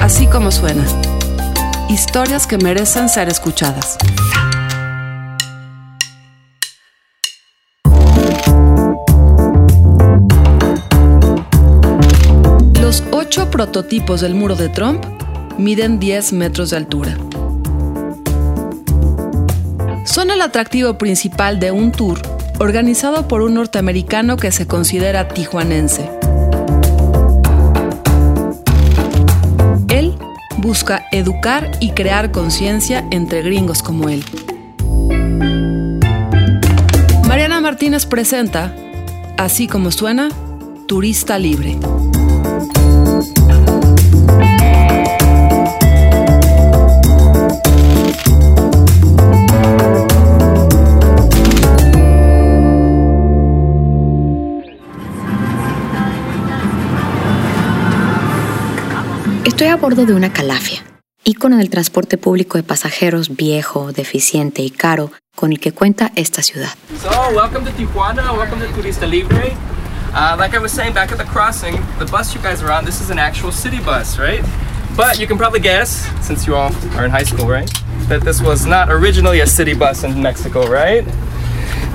Así como suena. Historias que merecen ser escuchadas. Los ocho prototipos del muro de Trump miden 10 metros de altura. Son el atractivo principal de un tour organizado por un norteamericano que se considera tijuanense. Busca educar y crear conciencia entre gringos como él. Mariana Martínez presenta, así como suena, Turista Libre. Estoy a bordo de una calafia, ícono del transporte público de pasajeros viejo, deficiente y caro con el que cuenta esta ciudad. So, welcome to Tijuana, welcome to Turista Libre. Uh, like I was saying back at the crossing, the bus you guys are on, this is an actual city bus, right? But you can probably guess, since you all are in high school, right? That this was not originally a city bus in Mexico, right?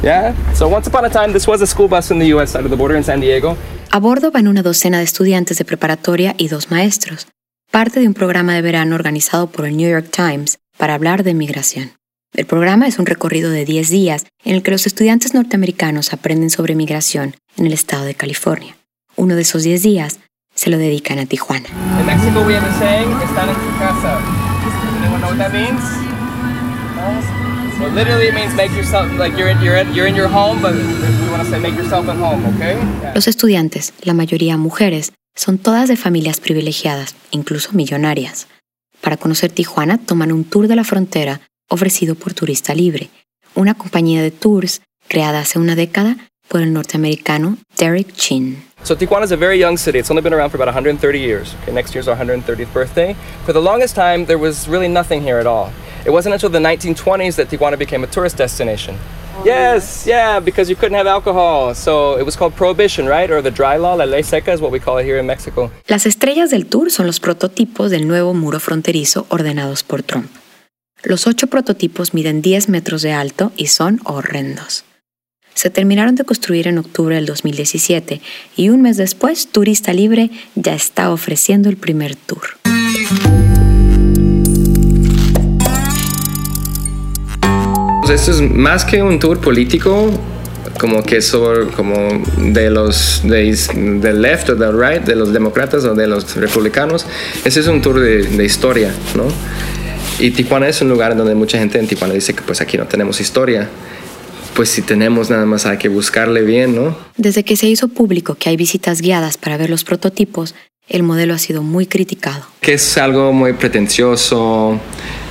Yeah? So once upon a time, this was a school bus in the US side of the border in San Diego. A bordo van una docena de estudiantes de preparatoria y dos maestros, parte de un programa de verano organizado por el New York Times para hablar de migración. El programa es un recorrido de 10 días en el que los estudiantes norteamericanos aprenden sobre migración en el estado de California. Uno de esos 10 días se lo dedican a Tijuana. In Mexico, we have a saying, están en tu casa. Anyone know what that means? No? So literally it means make yourself, like you're in, you're in, you're in your home, but we want to say make yourself at home, okay? Yeah. Los estudiantes, la mayoría mujeres, son todas de familias privilegiadas, incluso millonarias. Para conocer Tijuana toman un tour de la frontera ofrecido por Turista Libre, una compañía de tours creada hace una década por el norteamericano Derek Chin. So Tijuana is a very young city. It's only been around for about 130 years. Okay, next year's our 130th birthday. For the longest time, there was really nothing here at all. It wasn't until the 1920s that Tijuana became a tourist destination. Yes, yeah, because you couldn't have alcohol. So it was called prohibition, right? Or the dry law, la ley seca is what we call it here in Mexico. Las estrellas del tour son los prototipos del nuevo muro fronterizo ordenados por Trump. Los ocho prototipos miden 10 metros de alto y son horrendos. Se terminaron de construir en octubre del 2017 y un mes después Turista Libre ya está ofreciendo el primer tour. Pues Esto es más que un tour político, como que sobre, como de los de, del left o del right, de los demócratas o de los republicanos. Ese es un tour de, de historia, ¿no? Y Tijuana es un lugar donde mucha gente en Tijuana dice que pues aquí no tenemos historia. Pues si tenemos nada más hay que buscarle bien, ¿no? Desde que se hizo público que hay visitas guiadas para ver los prototipos, el modelo ha sido muy criticado. Que es algo muy pretencioso,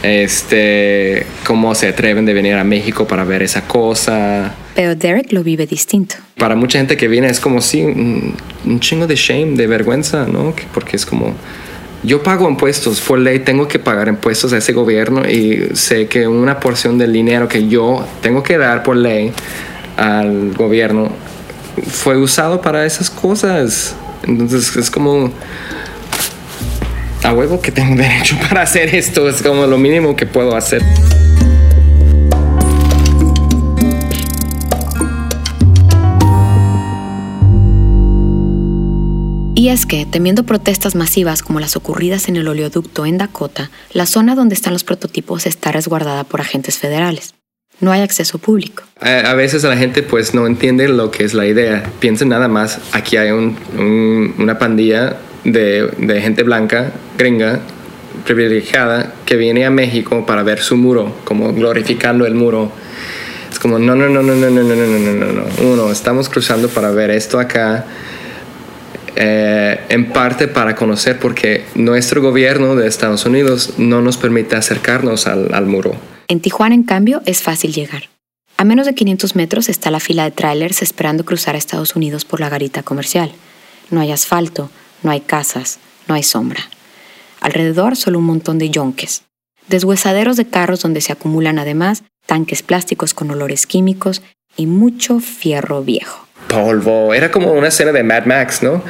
este, cómo se atreven de venir a México para ver esa cosa. Pero Derek lo vive distinto. Para mucha gente que viene es como sí, un, un chingo de shame, de vergüenza, ¿no? Que- Porque es como, yo pago impuestos, por ley tengo que pagar impuestos a ese gobierno y sé que una porción del dinero que yo tengo que dar por ley al gobierno fue usado para esas cosas. Entonces es como, a huevo que tengo derecho para hacer esto, es como lo mínimo que puedo hacer. Y es que, temiendo protestas masivas como las ocurridas en el oleoducto en Dakota, la zona donde están los prototipos está resguardada por agentes federales. No hay acceso público. A veces la gente pues no entiende lo que es la idea. Piensen nada más, aquí hay un- un- una pandilla de, de gente blanca, gringa, privilegiada, que viene a México para ver su muro, como glorificando el muro. Es como, no, no, no, no, no, no, no, no, no, no, no. Uno, estamos cruzando para ver esto acá. eh, en parte para conocer porque nuestro gobierno de Estados Unidos no nos permite acercarnos al, al muro. En Tijuana, en cambio, es fácil llegar. A menos de 500 metros está la fila de trailers esperando cruzar a Estados Unidos por la garita comercial. No hay asfalto, no hay casas, no hay sombra. Alrededor solo un montón de yonques. Deshuesaderos de carros donde se acumulan además tanques plásticos con olores químicos y mucho fierro viejo. polvo. Era como una escena de Mad Max, ¿no?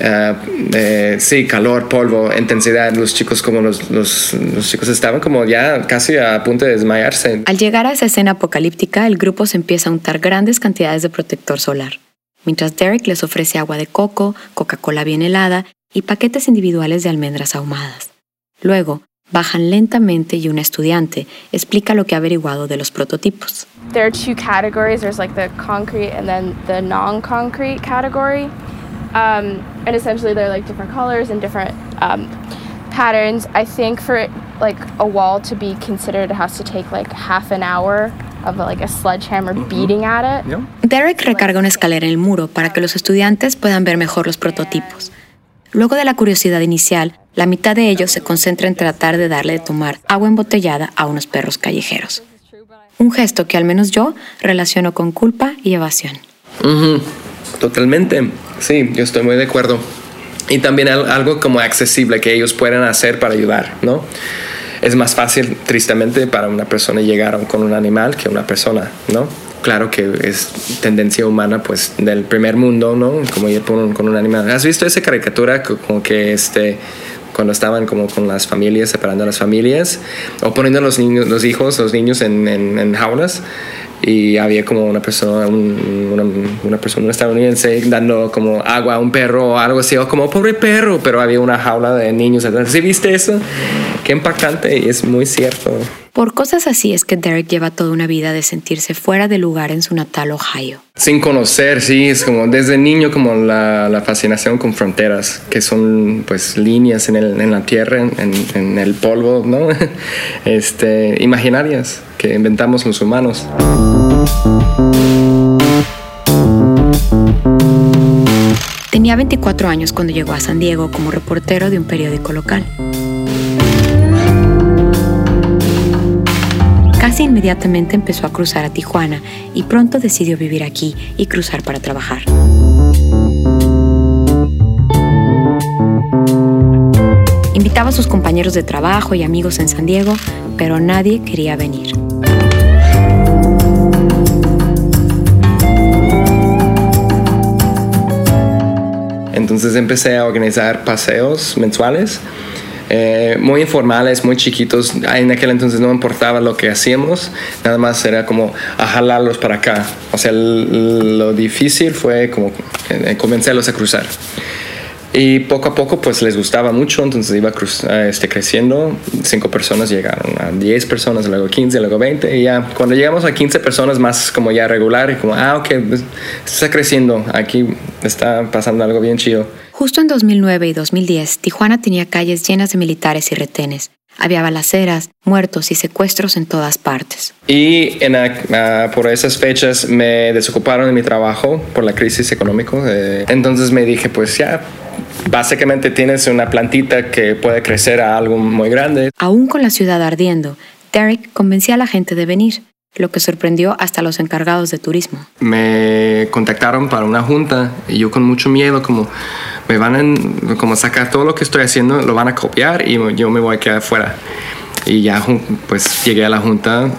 Uh, sí, calor, polvo, intensidad. Los chicos como los, los, los, chicos estaban como ya casi a punto de desmayarse. Al llegar a esa escena apocalíptica, el grupo se empieza a untar grandes cantidades de protector solar, mientras Derek les ofrece agua de coco, Coca-Cola bien helada y paquetes individuales de almendras ahumadas. Luego, bajan lentamente y un estudiante explica lo que ha averiguado de los prototipos. There are two categories. There's like the concrete and then the non-concrete category. Um, and essentially they're like different colors and different um, patterns. I think for like a wall to be considered, it has to take like half an hour of like a sledgehammer beating at it. Derek recarga una escalera en el muro para que los estudiantes puedan ver mejor los prototipos. Luego de la curiosidad inicial, la mitad de ellos se concentra en tratar de darle de tomar agua embotellada a unos perros callejeros. Un gesto que al menos yo relaciono con culpa y evasión. Totalmente, sí, yo estoy muy de acuerdo. Y también algo como accesible que ellos pueden hacer para ayudar, ¿no? Es más fácil, tristemente, para una persona llegar con un animal que una persona, ¿no? Claro que es tendencia humana, pues, del primer mundo, ¿no? Como ir con un, con un animal. ¿Has visto esa caricatura como que este cuando estaban como con las familias, separando a las familias, o poniendo a los niños, los hijos, los niños en, en, en jaulas y había como una persona, una, una, persona estadounidense dando como agua a un perro o algo así, o como pobre perro, pero había una jaula de niños. ¿Sí viste eso? Qué impactante y es muy cierto. Por cosas así es que Derek lleva toda una vida de sentirse fuera de lugar en su natal Ohio. Sin conocer, sí, es como desde niño como la, la fascinación con fronteras, que son pues líneas en, el, en la tierra, en, en, el polvo, ¿no? Este, imaginarias que inventamos los humanos. Tenía 24 años cuando llegó a San Diego como reportero de un periódico local. Casi inmediatamente empezó a cruzar a Tijuana y pronto decidió vivir aquí y cruzar para trabajar. Invitaba a sus compañeros de trabajo y amigos en San Diego, pero nadie quería venir. Entonces empecé a organizar paseos mensuales eh, muy informales, muy chiquitos. En aquel entonces no importaba lo que hacíamos, nada más era como a jalarlos para acá. O sea, lo difícil fue como eh, convencerlos a cruzar. Y poco a poco pues les gustaba mucho, entonces iba este, creciendo. Cinco personas llegaron a 10 personas, luego 15, luego 20. Y ya cuando llegamos a 15 personas más como ya regular, y como, ah, ok, pues, está creciendo, aquí está pasando algo bien chido. Justo en 2009 y 2010, Tijuana tenía calles llenas de militares y retenes. Había balaceras, muertos y secuestros en todas partes. Y en, uh, por esas fechas me desocuparon de mi trabajo por la crisis económica. Eh, entonces me dije, pues ya, básicamente tienes una plantita que puede crecer a algo muy grande. Aún con la ciudad ardiendo, Derek convencía a la gente de venir, lo que sorprendió hasta los encargados de turismo. Me contactaron para una junta y yo con mucho miedo como me van a como sacar todo lo que estoy haciendo, lo van a copiar y yo me voy a quedar fuera. Y ya pues llegué a la junta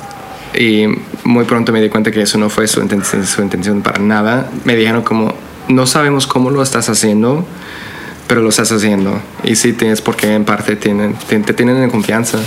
y muy pronto me di cuenta que eso no fue su intención, su intención para nada. Me dijeron como, no sabemos cómo lo estás haciendo, pero lo estás haciendo. Y sí tienes porque en parte tienen, te, tienen en confianza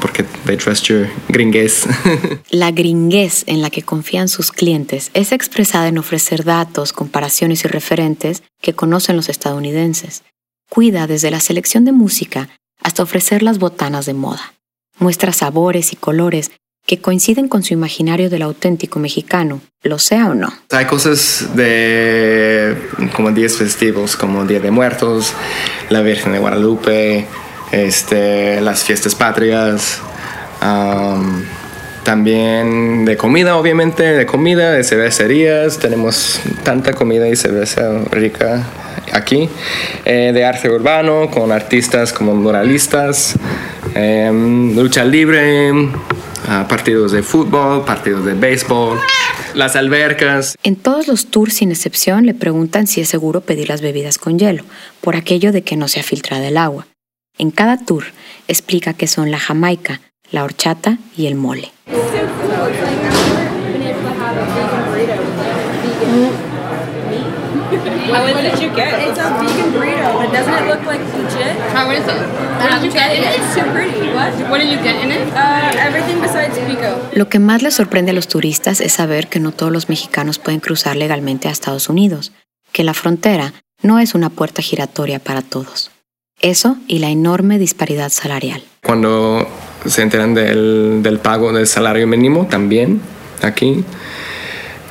porque they trust your gringuez. La gringuez en la que confían sus clientes es expresada en ofrecer datos, comparaciones y referentes que conocen los estadounidenses. Cuida desde la selección de música hasta ofrecer las botanas de moda. Muestra sabores y colores que coinciden con su imaginario del auténtico mexicano, lo sea o no. Hay cosas de como días festivos, como Día de Muertos, la Virgen de Guadalupe, este, las fiestas patrias, también de comida, obviamente, de comida, de cervecerías, tenemos tanta comida y cerveza rica aquí, eh, de arte urbano, con artistas como muralistas, em, lucha libre, partidos de fútbol, partidos de béisbol, las albercas. En todos los tours, sin excepción, le preguntan si es seguro pedir las bebidas con hielo, por aquello de que no se ha filtrado el agua. En cada tour explica que son la jamaica, la horchata y el mole. What, what did you get? It's a vegan burrito, but doesn't it look like legit? How is it? What did you get in it? It's too pretty. What? What did you get in it? Uh, everything besides pico. Lo que más les sorprende a los turistas es saber que no todos los mexicanos pueden cruzar legalmente a Estados Unidos, que la frontera no es una puerta giratoria para todos. Eso y la enorme disparidad salarial. Cuando se enteran del, del pago del salario mínimo también aquí,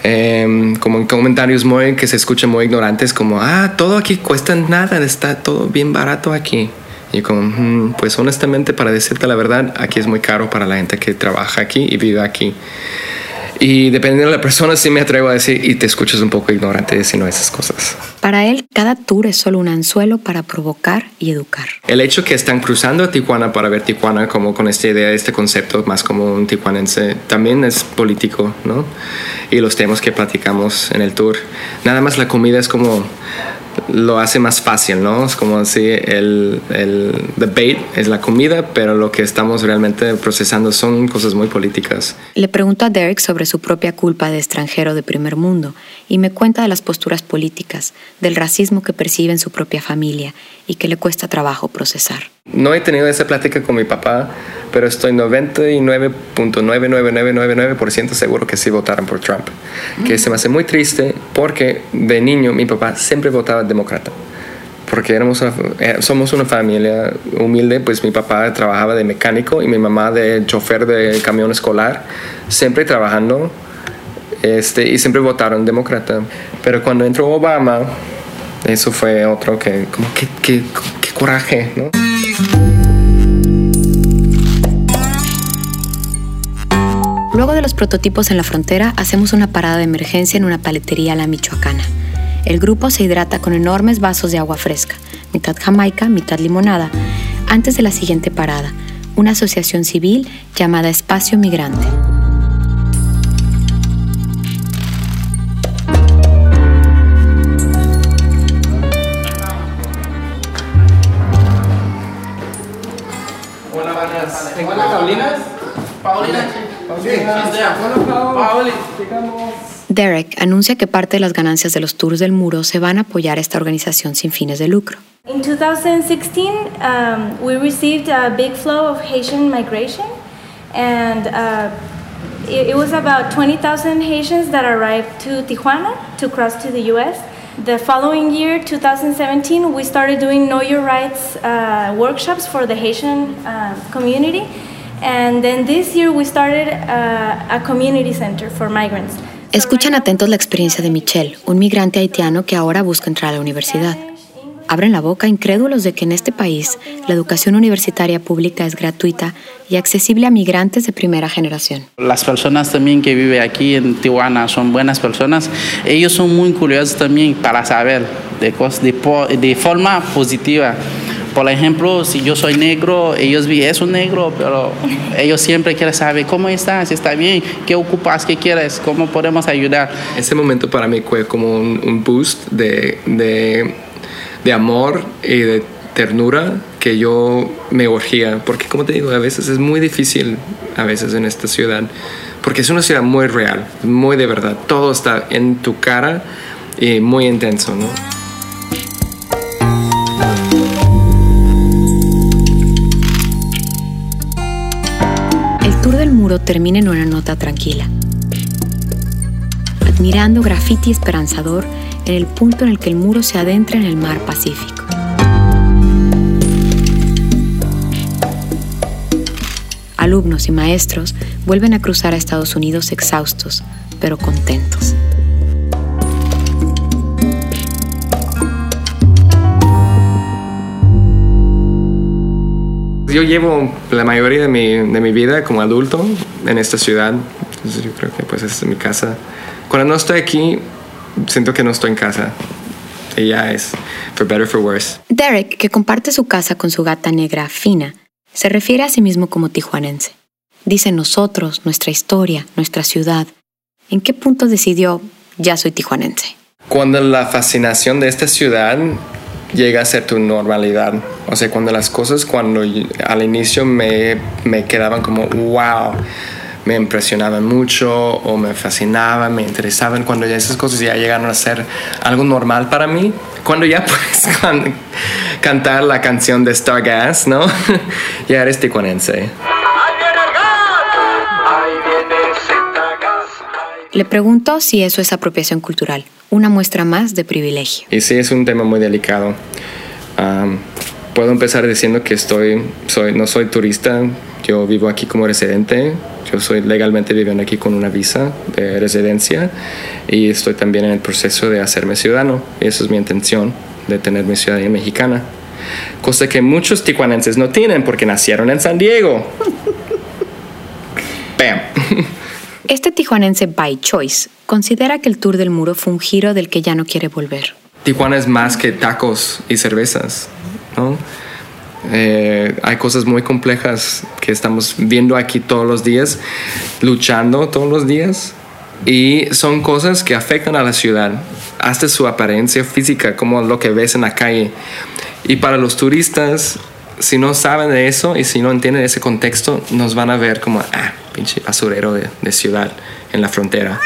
em, como en comentarios muy que se escuchan muy ignorantes, como, ah, todo aquí cuesta nada, está todo bien barato aquí. Y como, "Mm, pues honestamente, para decirte la verdad, aquí es muy caro para la gente que trabaja aquí y vive aquí. Y dependiendo de la persona, sí me atrevo a decir, y te escuchas un poco ignorante diciendo esas cosas. Para él, cada tour es solo un anzuelo para provocar y educar. El hecho que están cruzando a Tijuana para ver Tijuana como con esta idea, este concepto más como un tijuanense, también es político, ¿no? Y los temas que platicamos en el tour. Nada más la comida es como lo hace más fácil, ¿no? Es como así, el, el debate es la comida, pero lo que estamos realmente procesando son cosas muy políticas. Le pregunto a Derek sobre su propia culpa de extranjero de primer mundo y me cuenta de las posturas políticas, del racismo que percibe en su propia familia y que le cuesta trabajo procesar. No he tenido esa plática con mi papá, pero estoy 99.99999% seguro que sí votaron por Trump. Que se me hace muy triste porque de niño mi papá siempre votaba demócrata. Porque éramos eh, somos una familia humilde, pues mi papá trabajaba de mecánico y mi mamá de chofer de camión escolar, siempre trabajando este, y siempre votaron demócrata. Pero cuando entró Obama, eso fue otro que, como, qué, qué, qué coraje, ¿no? Luego de los prototipos en la frontera, hacemos una parada de emergencia en una paletería la michoacana. El grupo se hidrata con enormes vasos de agua fresca, mitad jamaica, mitad limonada, antes de la siguiente parada, una asociación civil llamada Espacio Migrante. Derek anuncia que parte de las ganancias de los tours del muro se van a apoyar a esta organización sin fines de lucro. In 2016, um, we received a big flow of Haitian migration, and uh, it, it was about 20,000 Haitians that arrived to Tijuana to cross to the U.S. The following year, 2017, we started doing Know Your Rights uh, workshops for the Haitian uh, community, and then this year we started uh, a community center for migrants. Escuchan atentos la experiencia de Michelle, un migrante haitiano que ahora busca entrar a la universidad. Abren la boca incrédulos de que en este país la educación universitaria pública es gratuita y accesible a migrantes de primera generación. Las personas también que viven aquí en Tijuana son buenas personas. Ellos son muy curiosos también para saber de, cos- de, de forma positiva. Por ejemplo, si yo soy negro, ellos vi es un negro, pero ellos siempre quieren saber cómo estás, está bien, qué ocupas, qué quieres, cómo podemos ayudar. Ese momento para mí fue como un, un boost de, de, de amor y de ternura que yo me urgía, porque como te digo, a veces es muy difícil, a veces en esta ciudad, porque es una ciudad muy real, muy de verdad, todo está en tu cara y muy intenso. El tour del muro termina en una nota tranquila, admirando graffiti esperanzador en el punto en el que el muro se adentra en el mar Pacífico. Alumnos y maestros vuelven a cruzar a Estados Unidos exhaustos, pero contentos. Yo llevo la mayoría de mi, de mi vida como adulto en esta ciudad, entonces yo creo que pues es mi casa. Cuando no estoy aquí, siento que no estoy en casa. Y ya es, for better, for worse. Derek, que comparte su casa con su gata negra Fina, se refiere a sí mismo como tijuanense. Dice nosotros, nuestra historia, nuestra ciudad. ¿En qué punto decidió ya soy tijuanense? Cuando la fascinación de esta ciudad llega a ser tu normalidad, o sea, cuando las cosas, cuando al inicio me, me quedaban como, wow, me impresionaban mucho o me fascinaban, me interesaban cuando ya esas cosas ya llegaron a ser algo normal para mí. Cuando ya puedes can- cantar la canción de Stargas, ¿no? ya eres tijuanense. Le preguntó si eso es apropiación cultural, una muestra más de privilegio. Y sí, es un tema muy delicado. Puedo empezar diciendo que estoy, soy, no soy turista, yo vivo aquí como residente, yo soy legalmente viviendo aquí con una visa de residencia y estoy también en el proceso de hacerme ciudadano. Y esa es mi intención, de tener mi ciudadanía mexicana. Cosa que muchos tijuanenses no tienen porque nacieron en San Diego. Bam. Este tijuanense by choice considera que el tour del muro fue un giro del que ya no quiere volver. Tijuana es más que tacos y cervezas, ¿no? Eh, hay cosas muy complejas que estamos viendo aquí todos los días, luchando todos los días, y son cosas que afectan a la ciudad, hasta su apariencia física, como lo que ves en la calle. Y para los turistas, si no saben de eso y si no entienden ese contexto, nos van a ver como, ah, pinche basurero de, de ciudad en la frontera.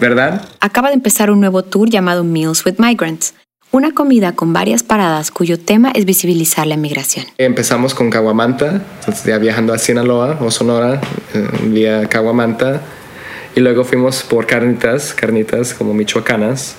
¿Verdad? Acaba de empezar un nuevo tour llamado Meals with Migrants, una comida con varias paradas cuyo tema es visibilizar la migración. Empezamos con Caguamanta, entonces ya viajando a Sinaloa o Sonora, eh, vía Caguamanta, y luego fuimos por carnitas, carnitas como michoacanas,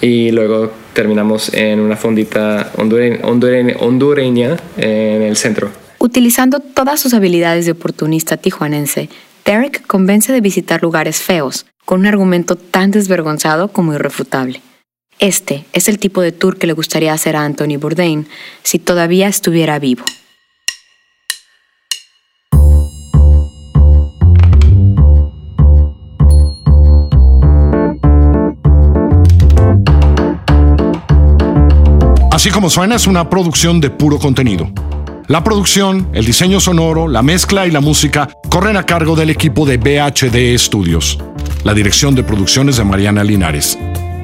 y luego terminamos en una fondita hondure- hondure- hondureña en el centro. Utilizando todas sus habilidades de oportunista tijuanense, Derek convence de visitar lugares feos, con un argumento tan desvergonzado como irrefutable. Este es el tipo de tour que le gustaría hacer a Anthony Bourdain si todavía estuviera vivo. Así como suena es una producción de puro contenido. La producción, el diseño sonoro, la mezcla y la música corren a cargo del equipo de BHD Studios. La dirección de producciones de Mariana Linares.